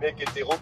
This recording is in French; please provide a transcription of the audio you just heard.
mecs hétéros